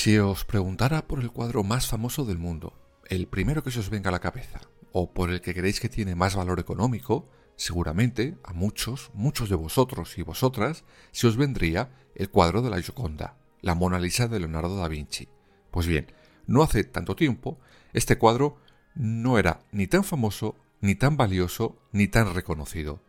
Si os preguntara por el cuadro más famoso del mundo, el primero que se os venga a la cabeza, o por el que creéis que tiene más valor económico, seguramente a muchos, muchos de vosotros y vosotras, se os vendría el cuadro de la Gioconda, la Mona Lisa de Leonardo da Vinci. Pues bien, no hace tanto tiempo, este cuadro no era ni tan famoso, ni tan valioso, ni tan reconocido.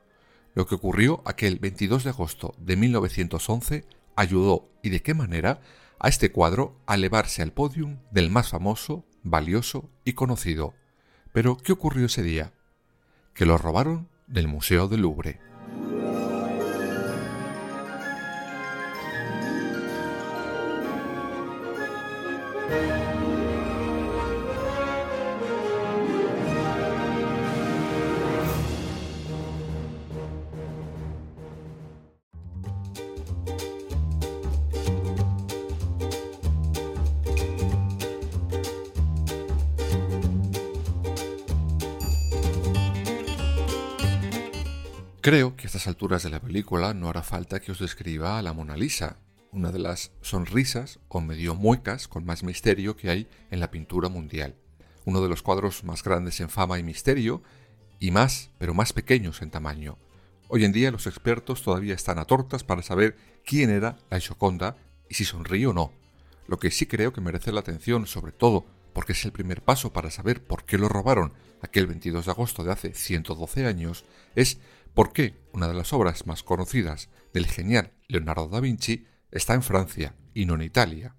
Lo que ocurrió aquel 22 de agosto de 1911 ayudó, y de qué manera, a este cuadro a elevarse al podium del más famoso, valioso y conocido. Pero, ¿qué ocurrió ese día? Que lo robaron del Museo del Louvre. Estas alturas de la película no hará falta que os describa a la Mona Lisa, una de las sonrisas o medio muecas con más misterio que hay en la pintura mundial, uno de los cuadros más grandes en fama y misterio, y más, pero más pequeños en tamaño. Hoy en día los expertos todavía están a tortas para saber quién era la Gioconda y si sonríe o no. Lo que sí creo que merece la atención, sobre todo porque es el primer paso para saber por qué lo robaron aquel 22 de agosto de hace 112 años, es ¿Por qué una de las obras más conocidas del genial Leonardo da Vinci está en Francia y no en Italia?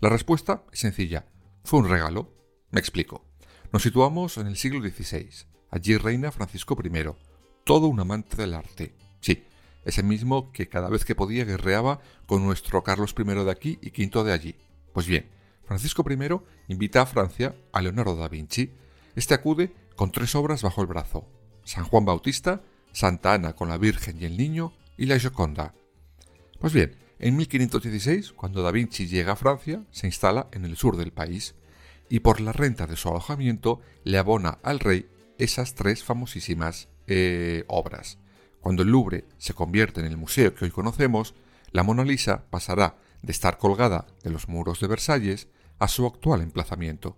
La respuesta es sencilla. Fue un regalo. Me explico. Nos situamos en el siglo XVI. Allí reina Francisco I, todo un amante del arte. Sí, ese mismo que cada vez que podía guerreaba con nuestro Carlos I de aquí y V de allí. Pues bien, Francisco I invita a Francia a Leonardo da Vinci. Este acude con tres obras bajo el brazo: San Juan Bautista, Santa Ana con la Virgen y el Niño y la Gioconda. Pues bien, en 1516, cuando Da Vinci llega a Francia, se instala en el sur del país y por la renta de su alojamiento le abona al rey esas tres famosísimas eh, obras. Cuando el Louvre se convierte en el museo que hoy conocemos, la Mona Lisa pasará de estar colgada de los muros de Versalles a su actual emplazamiento.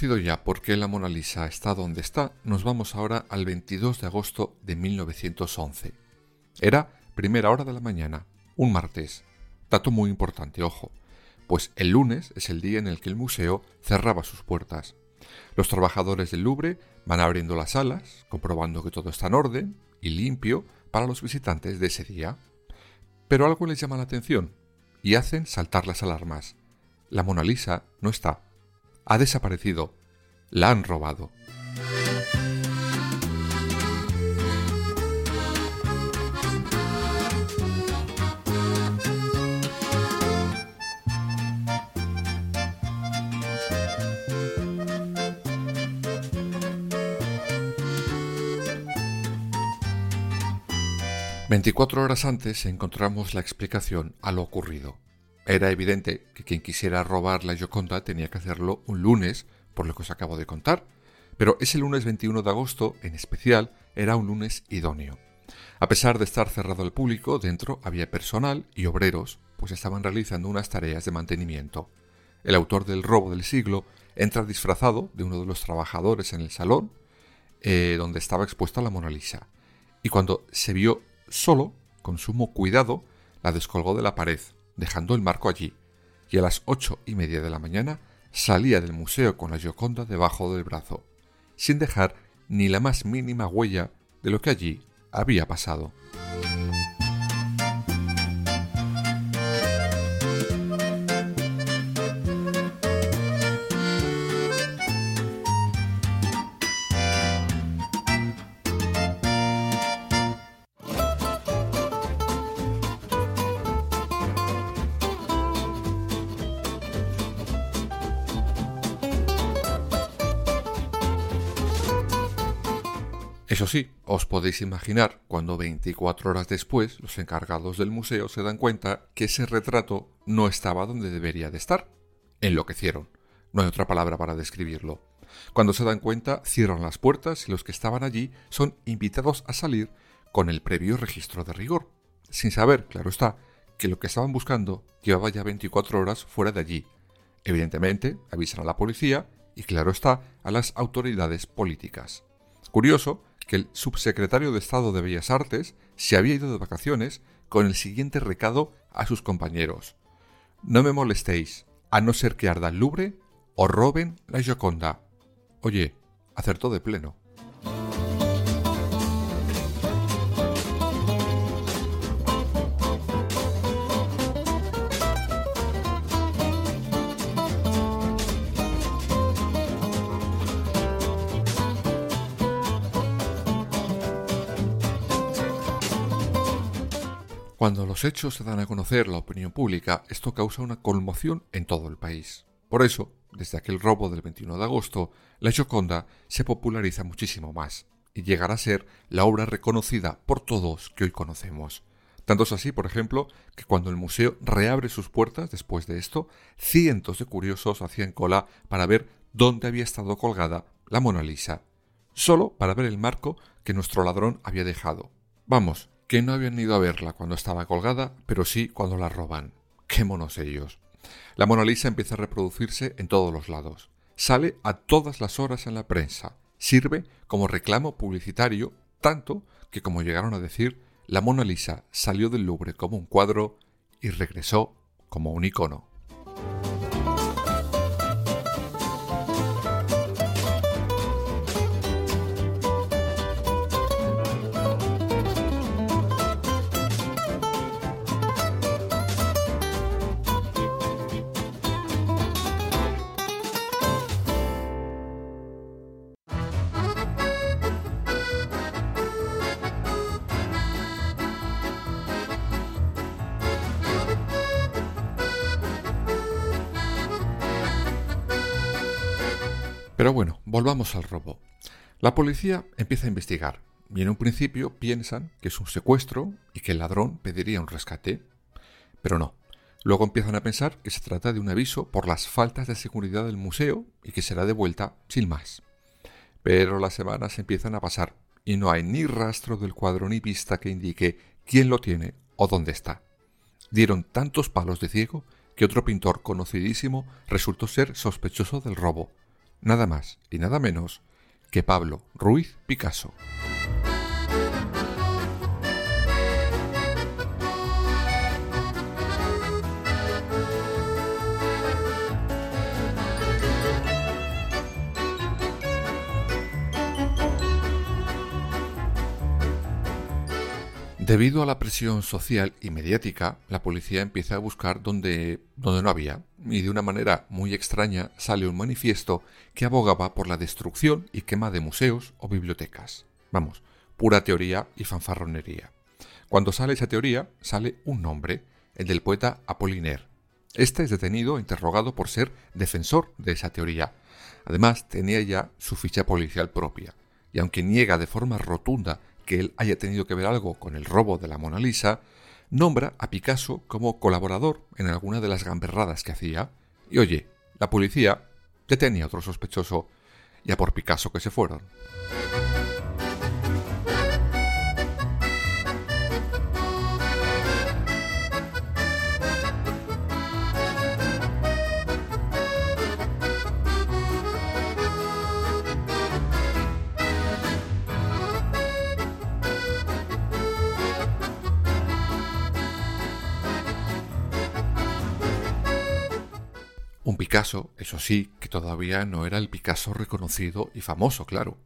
Ya por qué la Mona Lisa está donde está, nos vamos ahora al 22 de agosto de 1911. Era primera hora de la mañana, un martes. Dato muy importante, ojo, pues el lunes es el día en el que el museo cerraba sus puertas. Los trabajadores del Louvre van abriendo las salas, comprobando que todo está en orden y limpio para los visitantes de ese día. Pero algo les llama la atención y hacen saltar las alarmas. La Mona Lisa no está ha desaparecido. La han robado. Veinticuatro horas antes encontramos la explicación a lo ocurrido. Era evidente que quien quisiera robar la Gioconda tenía que hacerlo un lunes, por lo que os acabo de contar, pero ese lunes 21 de agosto, en especial, era un lunes idóneo. A pesar de estar cerrado al público, dentro había personal y obreros, pues estaban realizando unas tareas de mantenimiento. El autor del robo del siglo entra disfrazado de uno de los trabajadores en el salón, eh, donde estaba expuesta la Mona Lisa, y cuando se vio solo, con sumo cuidado, la descolgó de la pared, dejando el marco allí, y a las ocho y media de la mañana salía del museo con la Gioconda debajo del brazo, sin dejar ni la más mínima huella de lo que allí había pasado. Sí, os podéis imaginar cuando 24 horas después los encargados del museo se dan cuenta que ese retrato no estaba donde debería de estar. Enloquecieron. No hay otra palabra para describirlo. Cuando se dan cuenta, cierran las puertas y los que estaban allí son invitados a salir con el previo registro de rigor, sin saber, claro está, que lo que estaban buscando llevaba ya 24 horas fuera de allí. Evidentemente, avisan a la policía y, claro está, a las autoridades políticas. Curioso que el subsecretario de Estado de Bellas Artes se había ido de vacaciones con el siguiente recado a sus compañeros. No me molestéis, a no ser que arda el Louvre o roben la Gioconda. Oye, acertó de pleno. Cuando los hechos se dan a conocer la opinión pública, esto causa una conmoción en todo el país. Por eso, desde aquel robo del 21 de agosto, la Gioconda se populariza muchísimo más y llegará a ser la obra reconocida por todos que hoy conocemos. Tanto es así, por ejemplo, que cuando el museo reabre sus puertas después de esto, cientos de curiosos hacían cola para ver dónde había estado colgada la Mona Lisa, solo para ver el marco que nuestro ladrón había dejado. Vamos, que no habían ido a verla cuando estaba colgada, pero sí cuando la roban. ¡Qué monos ellos! La Mona Lisa empieza a reproducirse en todos los lados. Sale a todas las horas en la prensa. Sirve como reclamo publicitario, tanto que, como llegaron a decir, la Mona Lisa salió del Louvre como un cuadro y regresó como un icono. Pero bueno, volvamos al robo. La policía empieza a investigar y en un principio piensan que es un secuestro y que el ladrón pediría un rescate. Pero no. Luego empiezan a pensar que se trata de un aviso por las faltas de seguridad del museo y que será devuelta sin más. Pero las semanas empiezan a pasar y no hay ni rastro del cuadro ni pista que indique quién lo tiene o dónde está. Dieron tantos palos de ciego que otro pintor conocidísimo resultó ser sospechoso del robo nada más y nada menos que Pablo Ruiz Picasso. Debido a la presión social y mediática, la policía empieza a buscar donde, donde no había, y de una manera muy extraña sale un manifiesto que abogaba por la destrucción y quema de museos o bibliotecas. Vamos, pura teoría y fanfarronería. Cuando sale esa teoría, sale un nombre, el del poeta Apollinaire. Este es detenido e interrogado por ser defensor de esa teoría. Además, tenía ya su ficha policial propia, y aunque niega de forma rotunda que él haya tenido que ver algo con el robo de la Mona Lisa, nombra a Picasso como colaborador en alguna de las gamberradas que hacía. Y oye, la policía ya tenía otro sospechoso, ya por Picasso que se fueron. Picasso, eso sí, que todavía no era el Picasso reconocido y famoso, claro.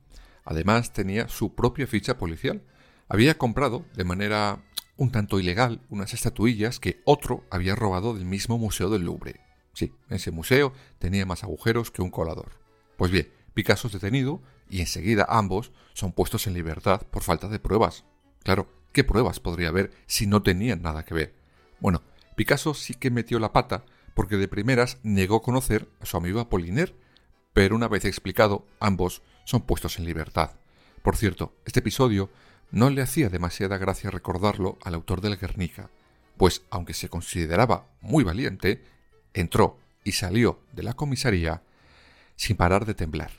Además tenía su propia ficha policial. Había comprado, de manera un tanto ilegal, unas estatuillas que otro había robado del mismo Museo del Louvre. Sí, ese museo tenía más agujeros que un colador. Pues bien, Picasso es detenido y enseguida ambos son puestos en libertad por falta de pruebas. Claro, ¿qué pruebas podría haber si no tenían nada que ver? Bueno, Picasso sí que metió la pata porque de primeras negó conocer a su amigo Apollinaire, pero una vez explicado, ambos son puestos en libertad. Por cierto, este episodio no le hacía demasiada gracia recordarlo al autor del Guernica, pues aunque se consideraba muy valiente, entró y salió de la comisaría sin parar de temblar.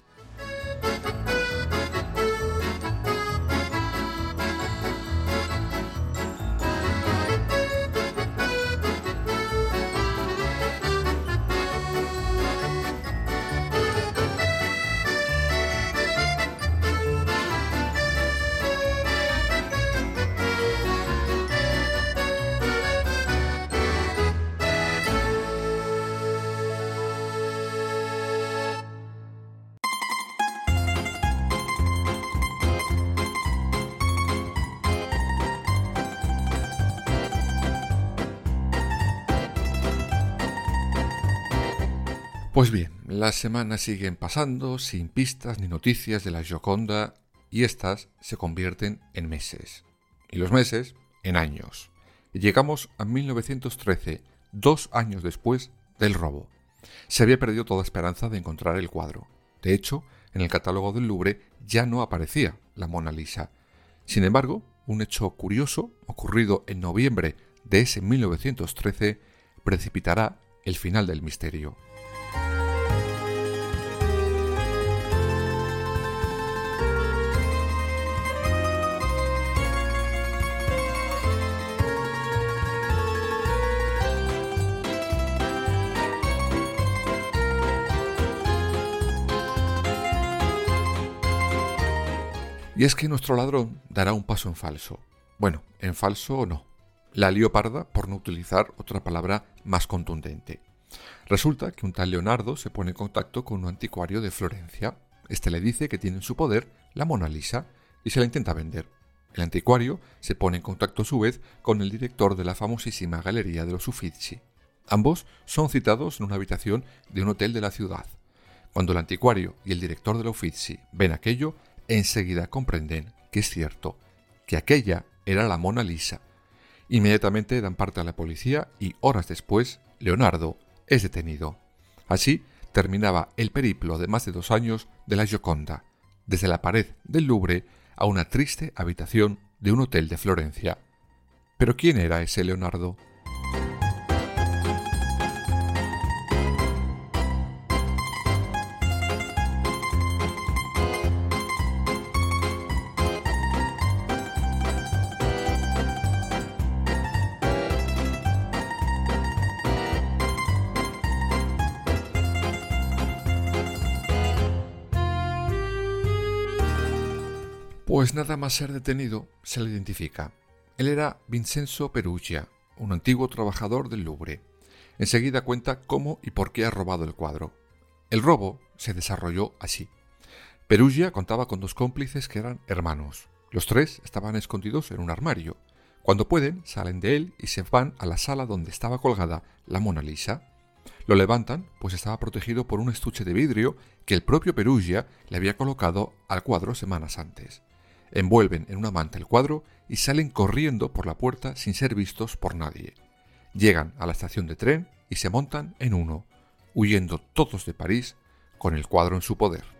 Pues bien, las semanas siguen pasando sin pistas ni noticias de la Gioconda y estas se convierten en meses. Y los meses en años. Y llegamos a 1913, dos años después del robo. Se había perdido toda esperanza de encontrar el cuadro. De hecho, en el catálogo del Louvre ya no aparecía la Mona Lisa. Sin embargo, un hecho curioso, ocurrido en noviembre de ese 1913, precipitará el final del misterio. Y es que nuestro ladrón dará un paso en falso. Bueno, en falso o no. La leoparda por no utilizar otra palabra más contundente. Resulta que un tal Leonardo se pone en contacto con un anticuario de Florencia. Este le dice que tiene en su poder la Mona Lisa y se la intenta vender. El anticuario se pone en contacto a su vez con el director de la famosísima Galería de los Uffizi. Ambos son citados en una habitación de un hotel de la ciudad. Cuando el anticuario y el director de la Uffizi ven aquello, enseguida comprenden que es cierto, que aquella era la Mona Lisa. Inmediatamente dan parte a la policía y horas después, Leonardo es detenido. Así terminaba el periplo de más de dos años de la Gioconda, desde la pared del Louvre a una triste habitación de un hotel de Florencia. Pero ¿quién era ese Leonardo? Nada más ser detenido, se le identifica. Él era Vincenzo Perugia, un antiguo trabajador del Louvre. Enseguida cuenta cómo y por qué ha robado el cuadro. El robo se desarrolló así. Perugia contaba con dos cómplices que eran hermanos. Los tres estaban escondidos en un armario. Cuando pueden, salen de él y se van a la sala donde estaba colgada la Mona Lisa. Lo levantan, pues estaba protegido por un estuche de vidrio que el propio Perugia le había colocado al cuadro semanas antes envuelven en una manta el cuadro y salen corriendo por la puerta sin ser vistos por nadie. Llegan a la estación de tren y se montan en uno, huyendo todos de París con el cuadro en su poder.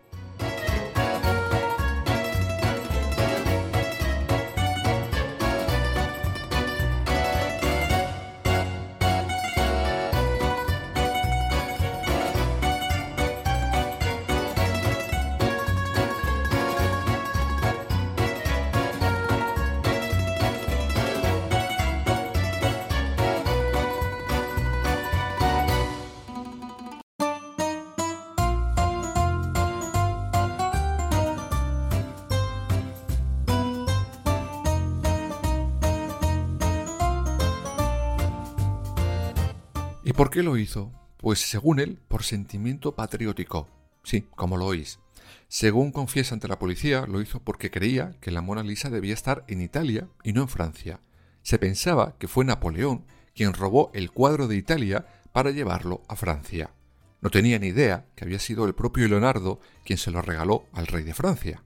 Por qué lo hizo? Pues según él, por sentimiento patriótico. Sí, como lo oís. Según confiesa ante la policía, lo hizo porque creía que la Mona Lisa debía estar en Italia y no en Francia. Se pensaba que fue Napoleón quien robó el cuadro de Italia para llevarlo a Francia. No tenía ni idea que había sido el propio Leonardo quien se lo regaló al rey de Francia.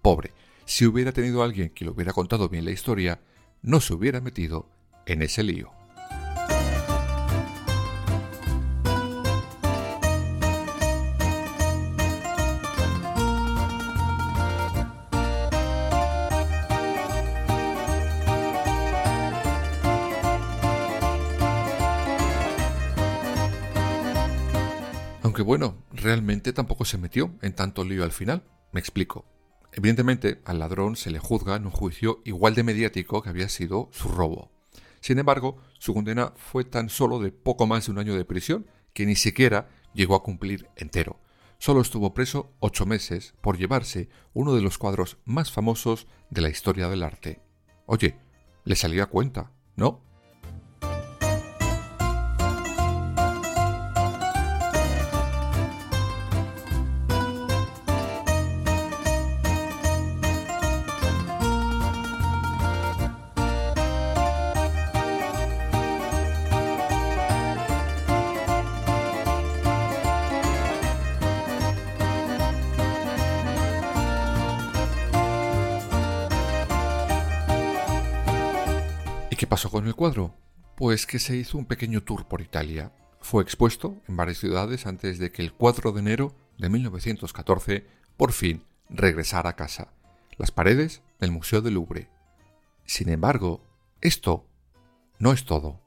Pobre, si hubiera tenido alguien que le hubiera contado bien la historia, no se hubiera metido en ese lío. Aunque bueno, realmente tampoco se metió en tanto lío al final. Me explico. Evidentemente, al ladrón se le juzga en un juicio igual de mediático que había sido su robo. Sin embargo, su condena fue tan solo de poco más de un año de prisión que ni siquiera llegó a cumplir entero. Solo estuvo preso ocho meses por llevarse uno de los cuadros más famosos de la historia del arte. Oye, le salía a cuenta, ¿no? Pasó con el cuadro? Pues que se hizo un pequeño tour por Italia. Fue expuesto en varias ciudades antes de que el 4 de enero de 1914 por fin regresara a casa, las paredes del Museo del Louvre. Sin embargo, esto no es todo.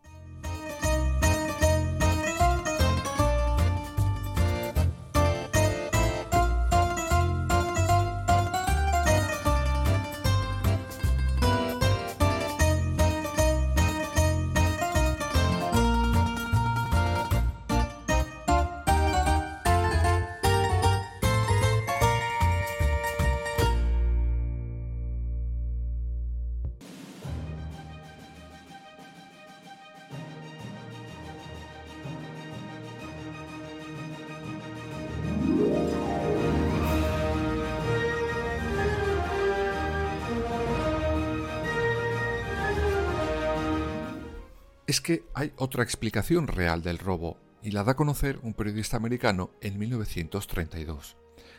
Es que hay otra explicación real del robo, y la da a conocer un periodista americano en 1932.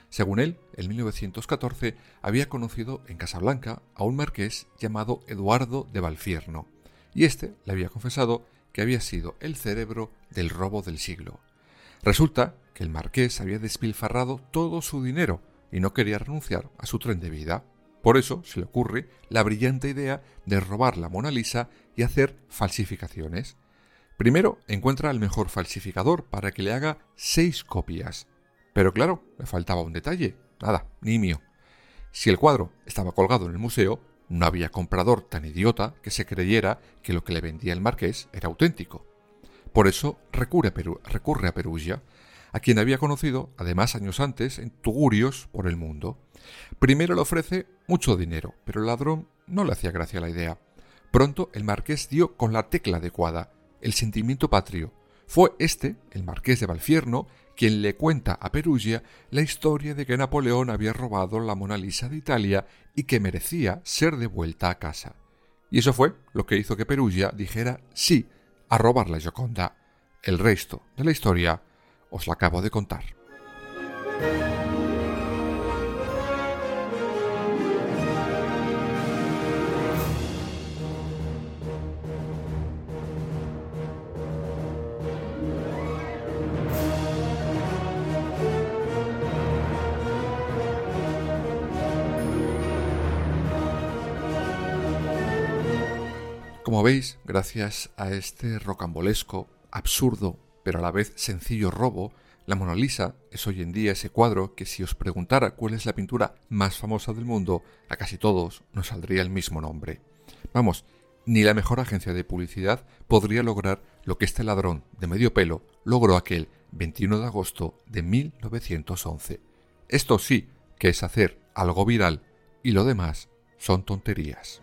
Según él, en 1914 había conocido en Casablanca a un marqués llamado Eduardo de Valfierno, y éste le había confesado que había sido el cerebro del robo del siglo. Resulta que el marqués había despilfarrado todo su dinero y no quería renunciar a su tren de vida. Por eso se le ocurre la brillante idea de robar la Mona Lisa y hacer falsificaciones. Primero encuentra al mejor falsificador para que le haga seis copias. Pero claro, le faltaba un detalle. Nada, ni mío. Si el cuadro estaba colgado en el museo, no había comprador tan idiota que se creyera que lo que le vendía el marqués era auténtico. Por eso recurre a, recurre a Perugia, a quien había conocido, además años antes, en tugurios por el mundo. Primero le ofrece mucho dinero, pero el ladrón no le hacía gracia la idea. Pronto el marqués dio con la tecla adecuada, el sentimiento patrio. Fue este, el marqués de Valfierno, quien le cuenta a Perugia la historia de que Napoleón había robado la Mona Lisa de Italia y que merecía ser devuelta a casa. Y eso fue lo que hizo que Perugia dijera sí a robar la Gioconda. El resto de la historia os la acabo de contar. Como veis, gracias a este rocambolesco, absurdo, pero a la vez sencillo robo, la Mona Lisa es hoy en día ese cuadro que si os preguntara cuál es la pintura más famosa del mundo, a casi todos nos saldría el mismo nombre. Vamos, ni la mejor agencia de publicidad podría lograr lo que este ladrón de medio pelo logró aquel 21 de agosto de 1911. Esto sí que es hacer algo viral y lo demás son tonterías.